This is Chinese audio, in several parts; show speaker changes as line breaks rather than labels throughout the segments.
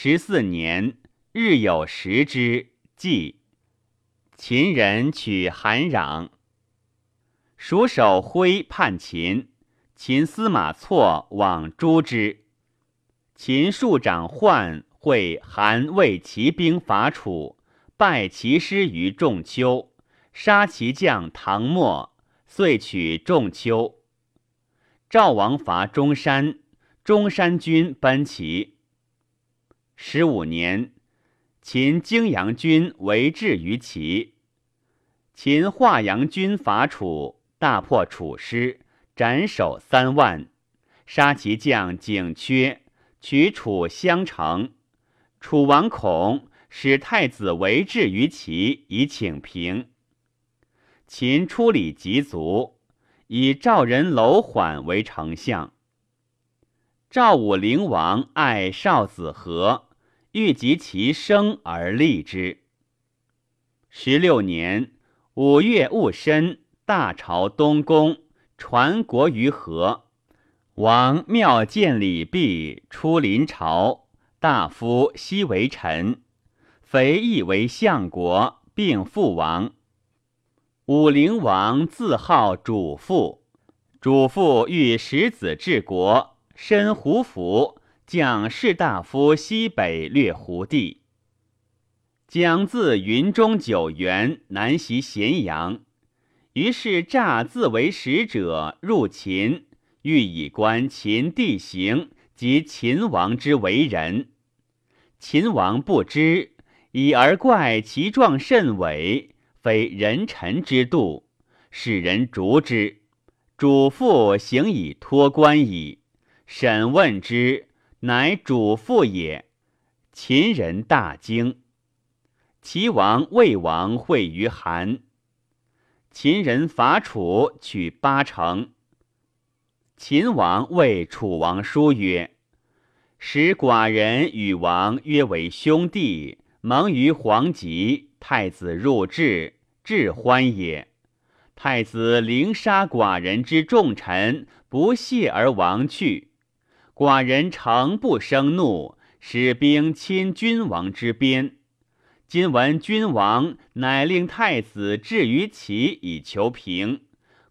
十四年，日有食之。祭。秦人取韩壤。蜀守徽叛秦，秦司马错往诛之。秦庶长涣会韩魏骑兵伐楚，败其师于仲丘，杀其将唐末，遂取仲丘。赵王伐中山，中山军奔齐。十五年，秦泾阳军围至于齐。秦华阳军伐楚，大破楚师，斩首三万，杀其将景缺，取楚襄城。楚王恐，使太子围至于齐，以请平。秦出礼及卒，以赵人楼缓为丞相。赵武灵王爱少子和。欲及其生而立之。十六年五月戊申，大朝东宫，传国于河。王庙见礼毕，出临朝。大夫悉为臣，肥亦为相国，并父王。武灵王自号主父，主父欲使子治国，身胡服。将士大夫西北略胡地，将自云中九原南袭咸阳，于是诈自为使者入秦，欲以观秦地形及秦王之为人。秦王不知，以而怪其状甚伟，非人臣之度，使人逐之。主父行以托官矣。审问之。乃主父也，秦人大惊。齐王、魏王会于韩，秦人伐楚，取八城。秦王谓楚王书曰：“使寡人与王约为兄弟，盟于黄棘。太子入至，至欢也。太子凌杀寡人之重臣，不谢而亡去。”寡人诚不生怒，使兵侵君王之边。今闻君王乃令太子至于齐以求平，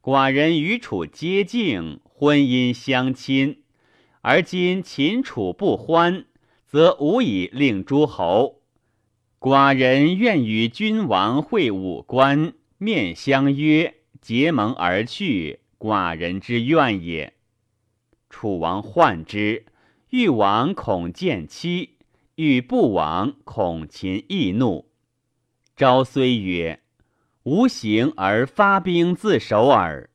寡人与楚接近，婚姻相亲。而今秦楚不欢，则无以令诸侯。寡人愿与君王会武官，面相约，结盟而去。寡人之愿也。楚王患之，欲王恐见妻，欲不往，恐秦易怒。昭虽曰：“吾行而发兵自守耳。”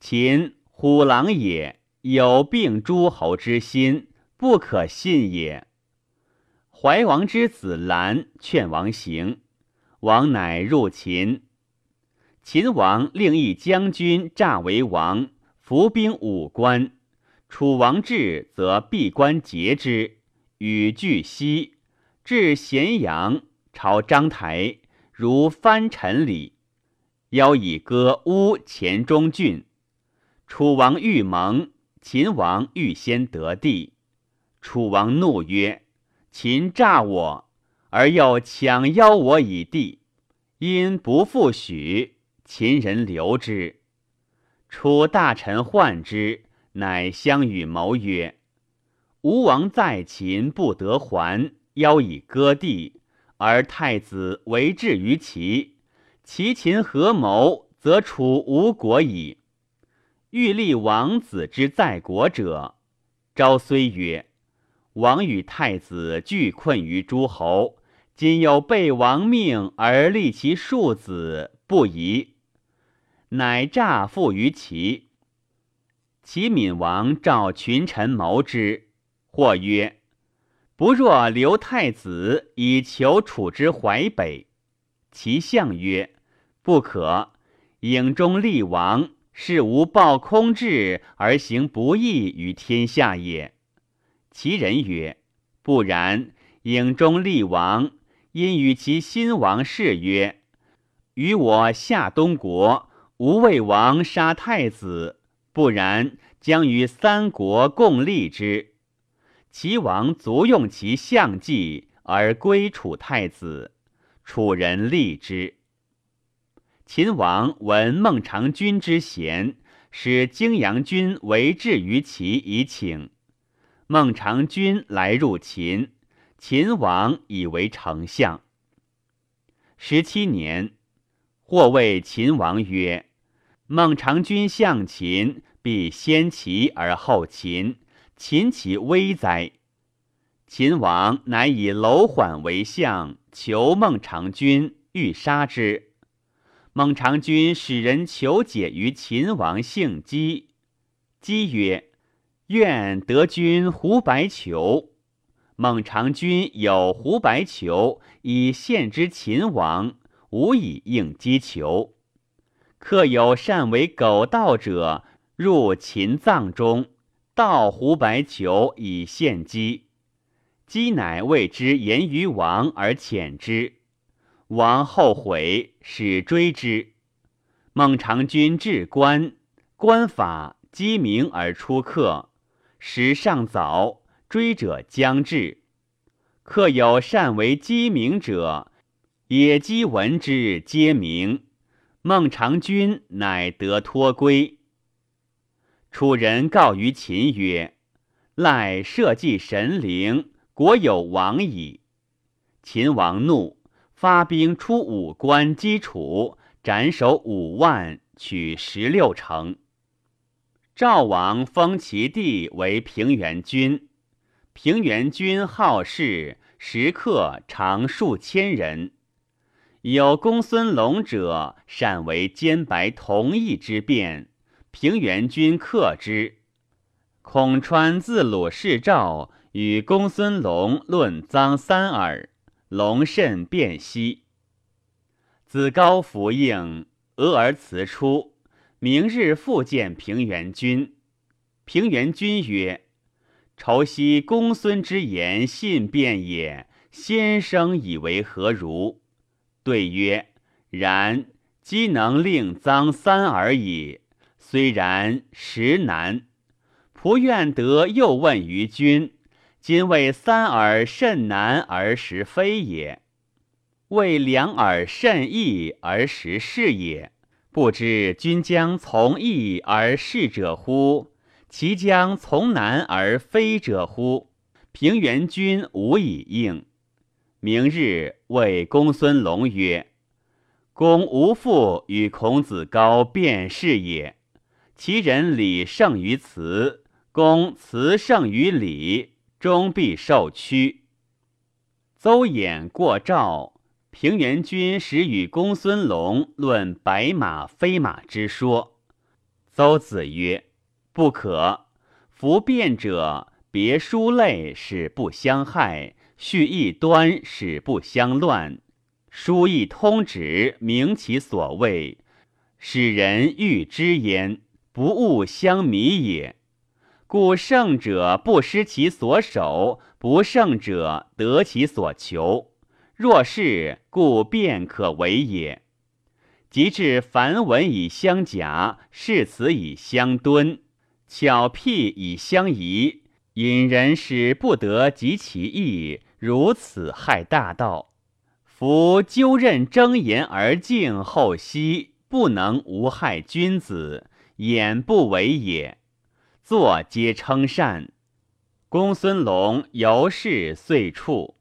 秦虎狼也，有并诸侯之心，不可信也。怀王之子兰劝王行，王乃入秦。秦王令一将军诈为王，伏兵五关。楚王至，则闭关截之，与俱西，至咸阳，朝章台，如藩臣礼。邀以歌乌黔中郡。楚王欲盟，秦王欲先得地。楚王怒曰：“秦诈我，而又强邀我以地，因不复许。秦人留之。楚大臣患之。”乃相与谋曰：“吴王在秦不得还，邀以割地，而太子为质于齐。齐秦合谋，则楚无国矣。欲立王子之在国者，昭虽曰：‘王与太子俱困于诸侯，今有备王命而立其庶子，不宜。’乃诈附于齐。”齐闵王召群臣谋之，或曰：“不若留太子以求楚之淮北。”其相曰：“不可。郢中立王，是无报空志而行不义于天下也。”其人曰：“不然。郢中立王，因与其新王誓曰：‘与我夏东国，无魏王杀太子。’”不然，将与三国共立之。齐王卒用其相计而归楚太子，楚人立之。秦王闻孟尝君之贤，使荆阳君为质于齐以请。孟尝君来入秦，秦王以为丞相。十七年，或谓秦王曰：“孟尝君向秦，必先齐而后秦。”秦其危哉！秦王乃以楼缓为相，求孟尝君，欲杀之。孟尝君使人求解于秦王姓姬。姬曰：“愿得君胡白裘。”孟尝君有胡白裘，以献之秦王，无以应姬求。客有善为狗盗者，入秦藏中。盗胡白裘以献姬，姬乃谓之言于王而遣之。王后悔，使追之。孟尝君至官，官法鸡鸣而出客，时尚早，追者将至。客有善为鸡鸣者，野鸡闻之皆鸣。孟尝君乃得脱归。楚人告于秦曰：“赖社稷神灵，国有亡矣。”秦王怒，发兵出五关击楚，斩首五万，取十六城。赵王封其弟为平原君，平原君好事，食客常数千人。有公孙龙者，善为兼白同义之辩。平原君克之，孔川自鲁示赵，与公孙龙论臧三耳，龙甚辨析。子高服应，俄而辞出。明日复见平原君。平原君曰：“愁昔公孙之言信辩也，先生以为何如？”对曰：“然，机能令臧三耳矣。”虽然实难，仆愿得又问于君。今为三耳甚难而实非也，为两耳甚易而实是也。不知君将从易而是者乎？其将从难而非者乎？平原君无以应。明日谓公孙龙曰：“公无父与孔子高辩是也。”其人礼胜于辞，公辞胜于礼，终必受屈。邹衍过赵，平原君时与公孙龙论白马非马之说。邹子曰：“不可。夫辩者，别书类使不相害，序一端使不相乱，书异通旨，明其所谓，使人欲知焉。”不务相迷也，故胜者不失其所守，不胜者得其所求。若是，故便可为也。及至繁文以相假，誓词以相敦，巧辟以相宜，引人使不得及其意，如此害大道。夫纠任争言而敬后息，不能无害君子。言不为也，坐皆称善。公孙龙由是遂处。